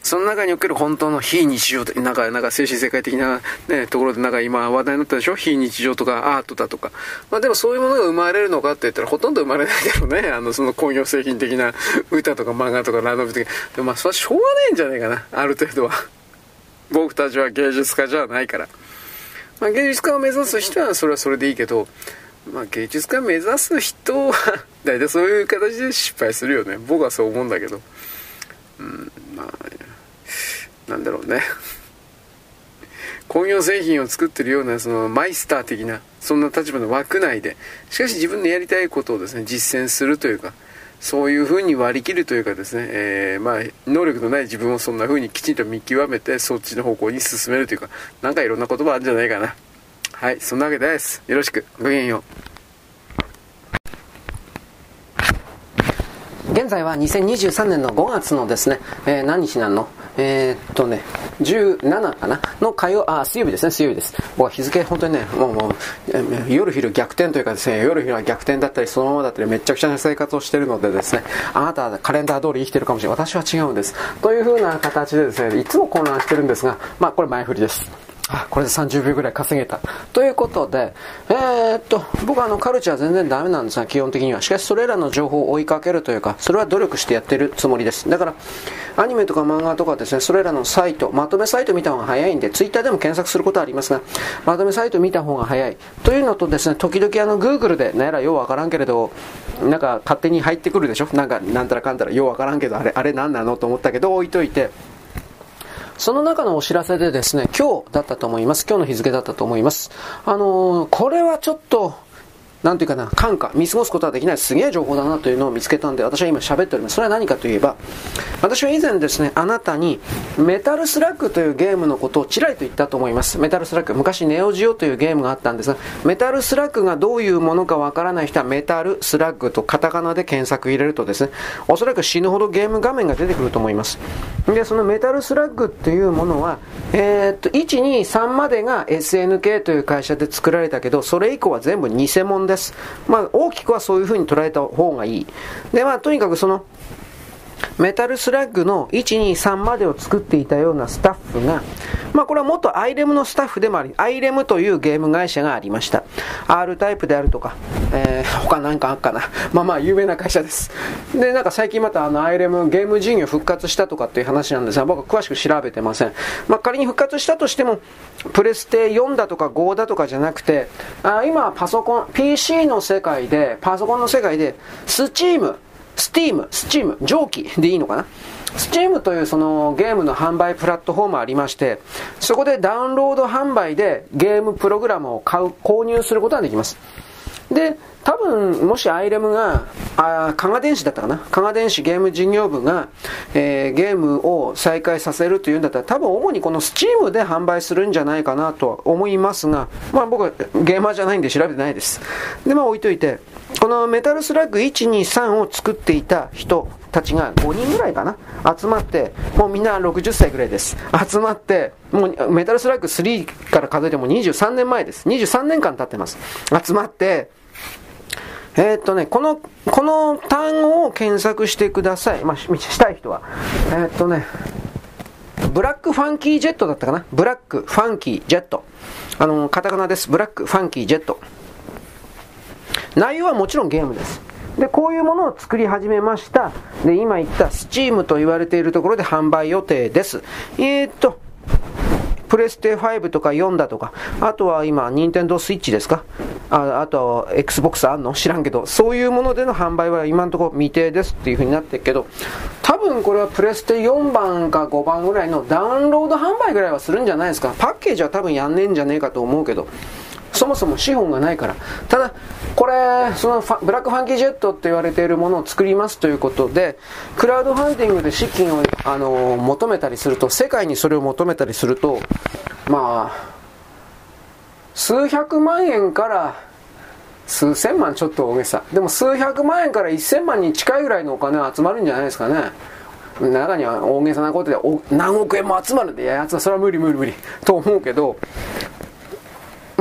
その中における本当の非日常的、なんか、なんか精神世界的な、ね、ところでなんか今話題になったでしょ？非日常とかアートだとか。まあでもそういうものが生まれるのかって言ったらほとんど生まれないけどね。あの、その工業製品的な歌とか漫画とかラノベ的な。でもまあそれはしょうがないんじゃないかな。ある程度は。僕たちは芸術家じゃないから。まあ芸術家を目指す人はそれはそれでいいけど、まあ芸術家目指す人は大体そういう形で失敗するよね僕はそう思うんだけどうんまあなんだろうね。工業製品を作ってるようなそのマイスター的なそんな立場の枠内でしかし自分のやりたいことをですね実践するというかそういうふうに割り切るというかですね、えー、まあ能力のない自分をそんなふうにきちんと見極めてそっちの方向に進めるというかなんかいろんな言葉あるんじゃないかな。はいそんなわけです。よろしく。ごきげんよう。現在は2023年の5月のですね、えー、何日なの？えー、っとね、17かな？の火曜、あ、水曜日ですね、水曜日です。僕は日付本当にね、もうもう、夜昼逆転というかですね、夜昼は逆転だったり、そのままだったり、めちゃくちゃな生活をしているのでですね、あなたはカレンダー通り生きてるかもしれない。私は違うんです。というふうな形でですね、いつも混乱してるんですが、まあこれ前振りです。あ、これで30秒ぐらい稼げた。ということで、えー、っと、僕はあのカルチャー全然ダメなんですが、基本的には。しかしそれらの情報を追いかけるというか、それは努力してやってるつもりです。だから、アニメとか漫画とかですね、それらのサイト、まとめサイト見た方が早いんで、ツイッターでも検索することはありますが、まとめサイト見た方が早い。というのとですね、時々あの、Google で、なんやらようわからんけれど、なんか勝手に入ってくるでしょ？なんか、なんたらかんたらようわからんけど、あれ、あれ何なの？と思ったけど、置いといて、その中のお知らせでですね、今日だったと思います。今日の日付だったと思います。あのー、これはちょっと、なんていうかな、感化、見過ごすことはできないすげえ情報だなというのを見つけたんで、私は今喋っております。それは何かといえば、私は以前ですね、あなたに、メタルスラッグというゲームのことをちらりと言ったと思います。メタルスラッグ。昔ネオジオというゲームがあったんですが、メタルスラッグがどういうものかわからない人は、メタルスラッグとカタカナで検索入れるとですね、おそらく死ぬほどゲーム画面が出てくると思います。で、そのメタルスラッグっていうものは、えー、っと、1、2、3までが SNK という会社で作られたけど、それ以降は全部偽物です。まあ、大きくはそういうふうに捉えた方がいい。で、まあ、とにかくその、メタルスラッグの1、2、3までを作っていたようなスタッフが、まあこれは元アイレムのスタッフでもあり、アイレムというゲーム会社がありました。R タイプであるとか、えー、他なんかあっかな。まあまあ有名な会社です。で、なんか最近またあのアイレムゲーム事業復活したとかっていう話なんですが、僕は詳しく調べてません。まあ仮に復活したとしても、プレステ4だとか5だとかじゃなくて、あ今パソコン、PC の世界で、パソコンの世界で、スチーム、スティーム、スチーム、蒸気でいいのかな？スチームというそのゲームの販売プラットフォームありまして、そこでダウンロード販売でゲームプログラムを買う、購入することができます。で、多分、もしアイレムが、あ加賀電子だったかな？加賀電子ゲーム事業部が、えー、ゲームを再開させるというんだったら、多分主にこの Steam で販売するんじゃないかなとは思いますが、まあ僕はゲーマーじゃないんで調べてないです。で、まあ置いといて、このメタルスラッグ1、2、3を作っていた人たちが5人ぐらいかな集まって、もうみんな60歳ぐらいです。集まって、もうメタルスラッグ3から数えても23年前です。23年間経ってます。集まって、えー、っとね、この、この単語を検索してください。まあ、したい人は。えー、っとね、ブラックファンキージェットだったかなブラックファンキージェット。あの、カタカナです。ブラックファンキージェット。内容はもちろんゲームです。で、こういうものを作り始めました。で、今言った Steam と言われているところで販売予定です。えー、っと、プレステ5とか4だとか、あとは今、ニンテンドースイッチですか？ああと、Xbox あんの？知らんけど、そういうものでの販売は今のところ未定ですっていう風になってるけど、多分これはプレステ4番か5番ぐらいのダウンロード販売ぐらいはするんじゃないですか？パッケージは多分やんねえんじゃねえかと思うけど、そもそも資本がないから。ただ、これ、そのブラックファンキージェットって言われているものを作りますということで、クラウドファンディングで資金を、あの求めたりすると、世界にそれを求めたりすると、まあ、数百万円から数千万ちょっと大げさ。でも数百万円から一千万に近いぐらいのお金は集まるんじゃないですかね。中には大げさなことで何億円も集まるんで、いや、やつはそれは無理無理無理と思うけど、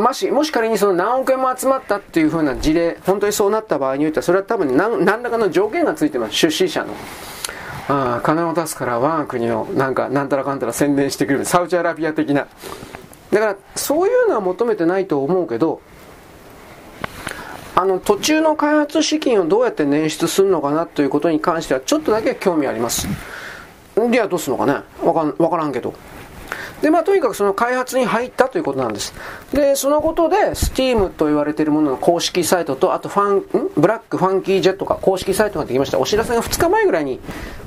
もし、もし仮にその何億円も集まったっていう風な事例、本当にそうなった場合においては、それは多分何何らかの条件がついてます、出資者の。ああ、金を出すから我が国をなんか、なんたらかんたら宣伝してくる。サウジアラビア的な。だから、そういうのは求めてないと思うけど、あの、途中の開発資金をどうやって捻出するのかなということに関しては、ちょっとだけ興味あります。ではどうするのかねわかわからんけど。で、まあ、とにかくその開発に入ったということなんです。で、そのことで、Steam と言われているものの公式サイトと、あとファン、ん？ブラックファンキージェットか公式サイトができました。お知らせが2日前ぐらいに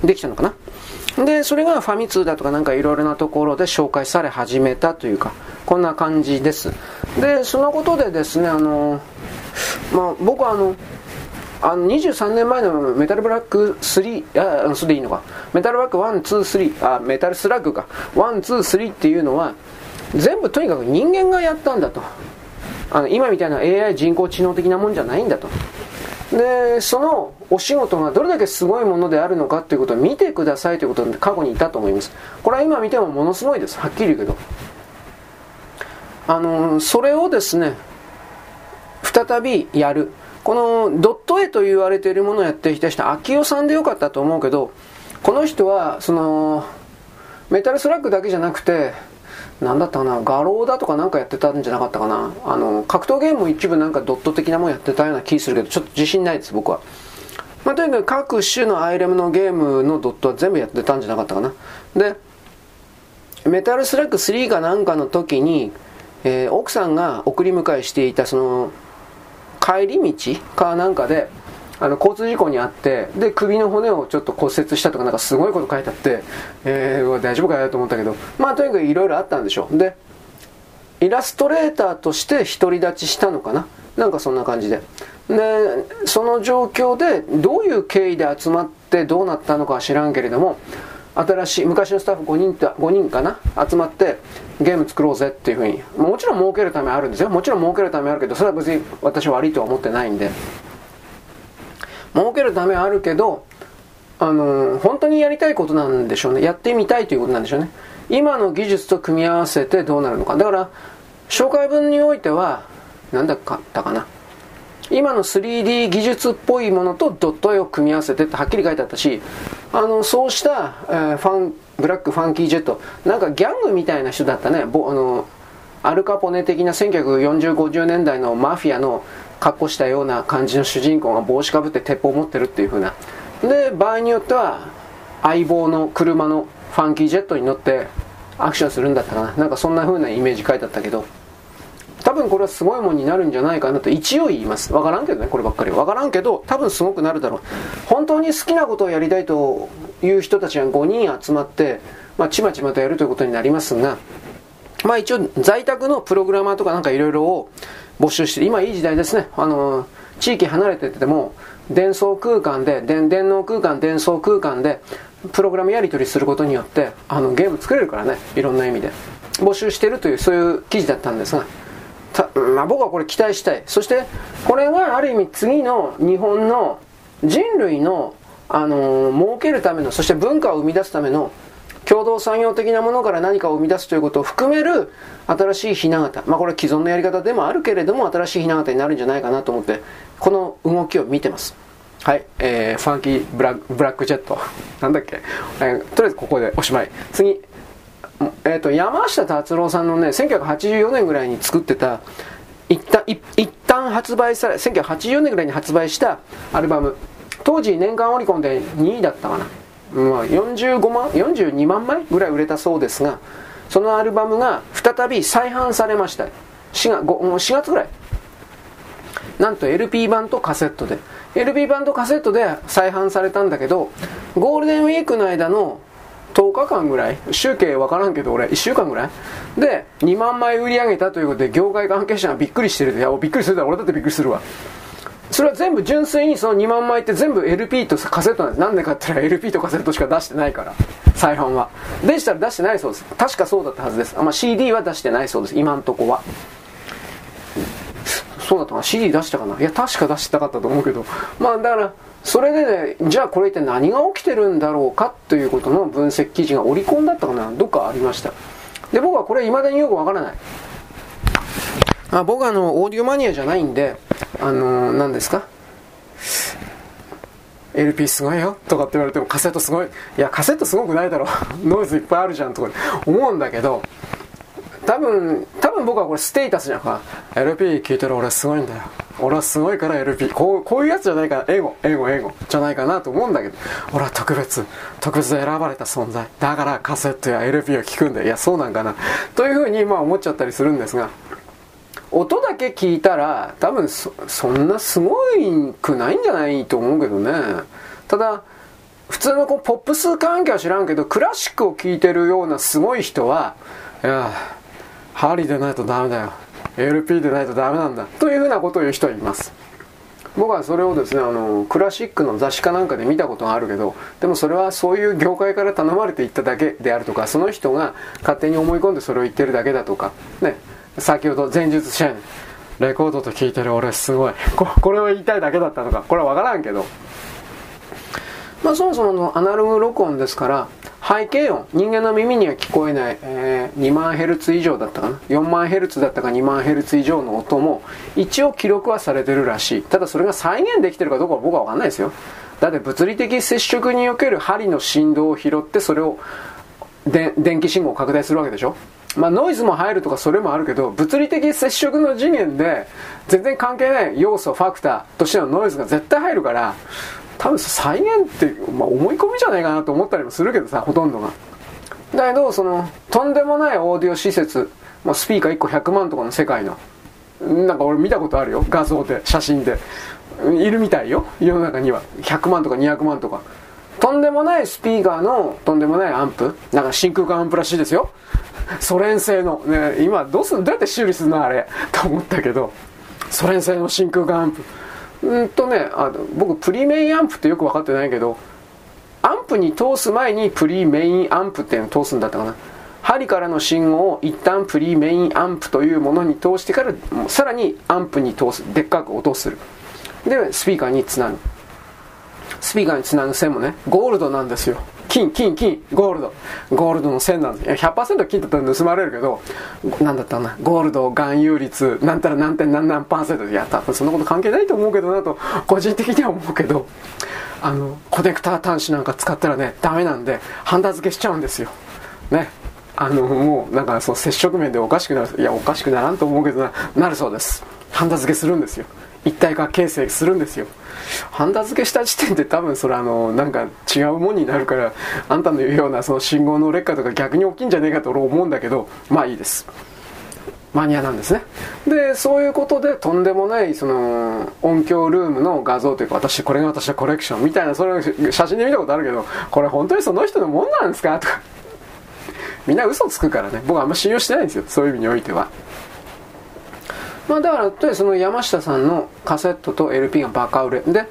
できたのかな。で、それがファミ通だとかなんかいろいろなところで紹介され始めたというか、こんな感じです。で、そのことでですね、あの、まあ、僕はあの、あの23年前のメタルブラック3、あ、それでいいのか。メタルブラック1、2、3、あ、メタルスラッグか。1、2、3っていうのは、全部とにかく人間がやったんだと。あの今みたいな AI 人工知能的なもんじゃないんだと。で、そのお仕事がどれだけすごいものであるのかということを見てくださいということで過去にいたと思います。これは今見てもものすごいです。はっきり言うけど。あの、それをですね、再びやる。このドット絵と言われているものをやってきた人は秋代さんでよかったと思うけどこの人はそのメタルスラッグだけじゃなくて何だったかな画廊だとかなんかやってたんじゃなかったかな。あの格闘ゲームも一部なんかドット的なもんやってたような気するけどちょっと自信ないです僕は。まあ、とにかく各種のアイレムのゲームのドットは全部やってたんじゃなかったかな。でメタルスラッグ3かなんかの時に、えー、奥さんが送り迎えしていたその帰り道かなんかであの交通事故に遭ってで首の骨をちょっと骨折したとかなんかすごいこと書いてあって、えー、大丈夫かよと思ったけどまあとにかくいろいろあったんでしょう。でイラストレーターとして独り立ちしたのかな。なんかそんな感じで。でその状況でどういう経緯で集まってどうなったのかは知らんけれども新しい昔のスタッフ5人 ,5 人かな？集まってゲーム作ろうぜっていうふうに。もちろん儲けるためあるんですよ。もちろん儲けるためあるけどそれは別に私は悪いとは思ってないんで。儲けるためあるけどあの本当にやりたいことなんでしょうね。やってみたいということなんでしょうね。今の技術と組み合わせてどうなるのか。だから紹介文においては何だったかな？今の 3D 技術っぽいものとドット絵を組み合わせてってはっきり書いてあったしあのそうした、えー、ファンブラックファンキージェット。なんかギャングみたいな人だったね。ぼあのアルカポネ的な194050年代のマフィアの格好したような感じの主人公が帽子かぶって鉄砲を持ってるっていう風な。で場合によっては相棒の車のファンキージェットに乗ってアクションするんだったかな。なんかそんな風なイメージ書いてあったけど。多分これはすごいもんになるんじゃないかなと一応言います。わからんけどね、こればっかりは。わからんけど、多分すごくなるだろう。本当に好きなことをやりたいという人たちが5人集まって、まあ、ちまちまとやるということになりますが、まあ一応在宅のプログラマーとかなんかいろいろを募集して、今いい時代ですね。あの、地域離れてても、伝送空間で、電電脳空間、伝送空間で、プログラムやり取りすることによって、あの、ゲーム作れるからね。いろんな意味で。募集してるという、そういう記事だったんですが、僕はこれ期待したい。そして、これがある意味次の日本の人類の、あのー、儲けるための、そして文化を生み出すための共同産業的なものから何かを生み出すということを含める新しいひな形。まあこれ既存のやり方でもあるけれども、新しいひな形になるんじゃないかなと思って、この動きを見てます。はい、えー、ファンキーブラブラックジェット。なんだっけ、えー、とりあえずここでおしまい。次、えーと、山下達郎さんのね1984年ぐらいに作ってた一旦一旦発売され1984年ぐらいに発売したアルバム。当時年間オリコンで2位だったかな、まあ、45万42万枚ぐらい売れたそうですがそのアルバムが再び再販されました。4月 ,4 月ぐらい。なんと LP 版とカセットで。LP 版とカセットで再販されたんだけどゴールデンウィークの間の10日間ぐらい？集計分からんけど俺1週間ぐらい？で2万枚売り上げたということで業界関係者がびっくりしてるいやびっくりするだ俺だってびっくりするわ。それは全部純粋にその2万枚って全部 LP とカセットなんです。なんでかって言ったら LP とカセットしか出してないから。再販は。デジタル出してないそうです。確かそうだったはずです、まあ、CD は出してないそうです。今んとこは。そうだったかな。CD 出したかな。いや確か出したかったと思うけど。まあだからそれでね、じゃあこれ一体何が起きてるんだろうかということの分析記事が織り込んだったかな、どっかありました。で、僕はこれ未だによくわからない。あ僕はあの、オーディオマニアじゃないんで、あのー、何ですか？LP すごいよとかって言われてもカセットすごい。いや、カセットすごくないだろ。ノイズいっぱいあるじゃんとか思うんだけど、多分、多分僕はこれステータスじゃんか。LP 聴いてる俺すごいんだよ。俺はすごいから LP こうこういうやつじゃないかな英語英語英語じゃないかなと思うんだけど。俺は特別特別で選ばれた存在。だからカセットや LP を聴くんだいやそうなんかな。というふうにまあ思っちゃったりするんですが。音だけ聞いたら多分そそんなすごいくないんじゃないと思うけどね。ただ普通のこうポップス関係は知らんけどクラシックを聴いてるようなすごい人はいやハリーでないとダメだよ。LP でないとダメなんだというふうなことを言う人はいます。僕はそれをですねあのクラシックの雑誌かなんかで見たことがあるけどでもそれはそういう業界から頼まれていっただけであるとかその人が勝手に思い込んでそれを言ってるだけだとかね。先ほど前述したようにレコードと聞いてる俺すごい。ここれを言いたいだけだったのかこれは分からんけど。まあそもそものアナログ録音ですから背景音。人間の耳には聞こえない、えー、2万ヘルツ以上だったかな。4万ヘルツだったか2万ヘルツ以上の音も一応記録はされてるらしい。ただそれが再現できてるかどうかは僕は分かんないですよ。だって物理的接触における針の振動を拾ってそれを電気信号を拡大するわけでしょ。まあノイズも入るとかそれもあるけど物理的接触の次元で全然関係ない要素ファクターとしてのノイズが絶対入るから多分再現って、まあ、思い込みじゃないかなと思ったりもするけどさほとんどが。だけどそのとんでもないオーディオ施設、まあ、スピーカー1個100万とかの世界の。なんか俺見たことあるよ。画像で写真で。いるみたいよ。世の中には。100万とか200万とか。とんでもないスピーカーのとんでもないアンプ。なんか真空管アンプらしいですよ。ソ連製の、ね、今どうすんどうやって修理するの？あれ。と思ったけど。ソ連製の真空管アンプ。うんとねあの僕プリメインアンプってよく分かってないけどアンプに通す前にプリメインアンプっていうのを通すんだったかな。針からの信号を一旦プリメインアンプというものに通してからさらにアンプに通すでっかく音をす。るでスピーカーにつなぐ。スピーカーにつなぐ線もねゴールドなんですよ金、金、金、ゴールド。ゴールドの線なんです。100%金だったら盗まれるけど、なんだったかな、ゴールド、含有率、なんたら何点何何パーセントで、いや、多分そんなこと関係ないと思うけどなと、個人的には思うけど、あの、コネクター端子なんか使ったらね、ダメなんで、ハンダ付けしちゃうんですよ。ね。あの、もう、なんかその接触面でおかしくなる。いや、おかしくならんと思うけどな、なるそうです。ハンダ付けするんですよ。一体化形成するんですよ。ハンダ付けした時点で多分それあのなんか違うもんになるからあんたの言うようなその信号の劣化とか逆に大きいんじゃねえかと俺思うんだけどまあいいです。マニアなんですね。でそういうことでとんでもないその音響ルームの画像というか私これが私のコレクションみたいなそれを写真で見たことあるけどこれ本当にその人のもんなんですか？とか。みんな嘘つくからね。僕あんま信用してないんですよ。そういう意味においては。まあ、だからとその山下さんのカセットと LP がバカ売れ。で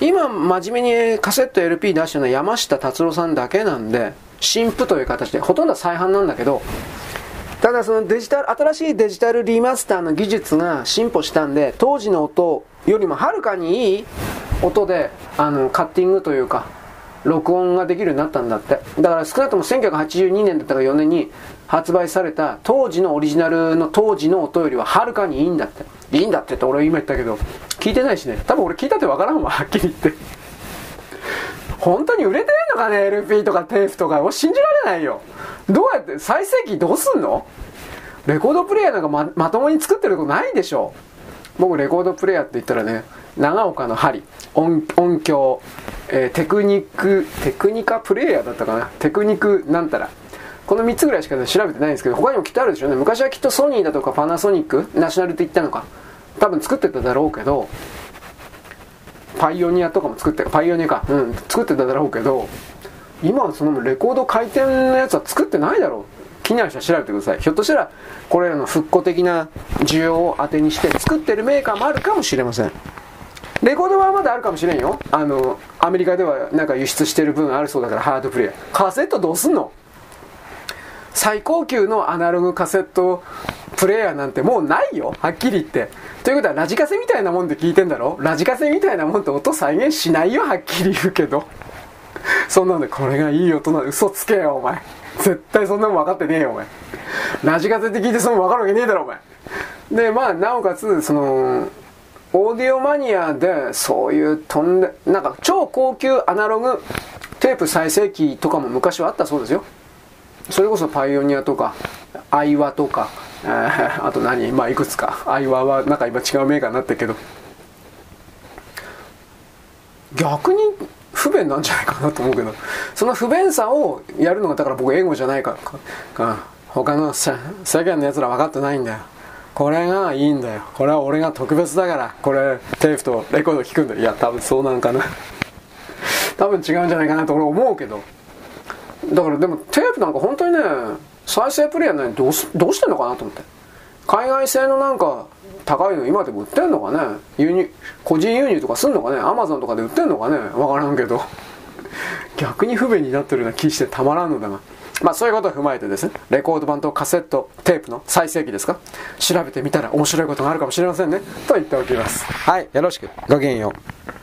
今真面目にカセット LP 出してるのは山下達郎さんだけなんで新譜という形でほとんどは再販なんだけどただそのデジタル新しいデジタルリマスターの技術が進歩したんで当時の音よりもはるかにいい音であのカッティングというか録音ができるようになったんだって。だから少なくとも1982年だったか4年に発売された当時のオリジナルの当時の音よりははるかにいいんだって。いいんだってって俺今言ったけど聞いてないしね。多分俺聞いたってわからんわ。はっきり言って。本当に売れてるのかね LP とかテープとか。信じられないよ。どうやって最盛期どうすんの？レコードプレーヤーなんかままともに作ってることないでしょ。僕レコードプレーヤーって言ったらね長岡の針音音響、えー、テクニックテクニカプレイヤーだったかな。テクニックなんたら。この3つぐらいしか、調べてないんですけど他にもきっとあるでしょうね。昔はきっとソニーだとかパナソニックナショナルって言ったのか。多分作ってただろうけどパイオニアとかも作ってパイオニアか。うん作ってただろうけど今はそのレコード回転のやつは作ってないだろう。気になる人は調べてください。ひょっとしたらこれらの復古的な需要を当てにして作ってるメーカーもあるかもしれません。レコードはまだあるかもしれんよ。あのアメリカではなんか輸出してる分あるそうだからハードプレイヤー。カセットどうすんの？最高級のアナログカセットプレイヤーなんてもうないよ。はっきり言って。ということはラジカセみたいなもんで聞いてんだろ？ラジカセみたいなもんって音再現しないよ？はっきり言うけど。そんなんでこれがいい音な嘘つけよお前。絶対そんなもん分かってねえよお前。ラジカセって聞いてその分かるわけねえだろお前。でまあなおかつそのオーディオマニアでそういうとんでなんか超高級アナログテープ再生機とかも昔はあったそうですよ。それこそパイオニアとかアイワとか、えー、あと何？まあいくつかアイワはなんか今違うメーカーになってるけど逆に不便なんじゃないかなと思うけど、その不便さをやるのが、だから僕英語じゃないからか、他の世間の奴ら分かってないんだよ。これがいいんだよ。これは俺が特別だから、これテープとレコード聞くんだよ。いや、多分そうなんかな。多分違うんじゃないかなと俺思うけど。だからでもテープなんか本当にね、再生プレイヤーね、どうどうしてんのかなと思って。海外製のなんか高いの今でも売ってんのかね？輸入、個人輸入とかすんのかね？アマゾンとかで売ってんのかね？わからんけど。逆に不便になってるような気してたまらんのだが。まあそういうことを踏まえてですね、レコード版とカセット、テープの再生機ですか？調べてみたら面白いことがあるかもしれませんね。と言っておきます。はい、よろしく。ごきげんよう。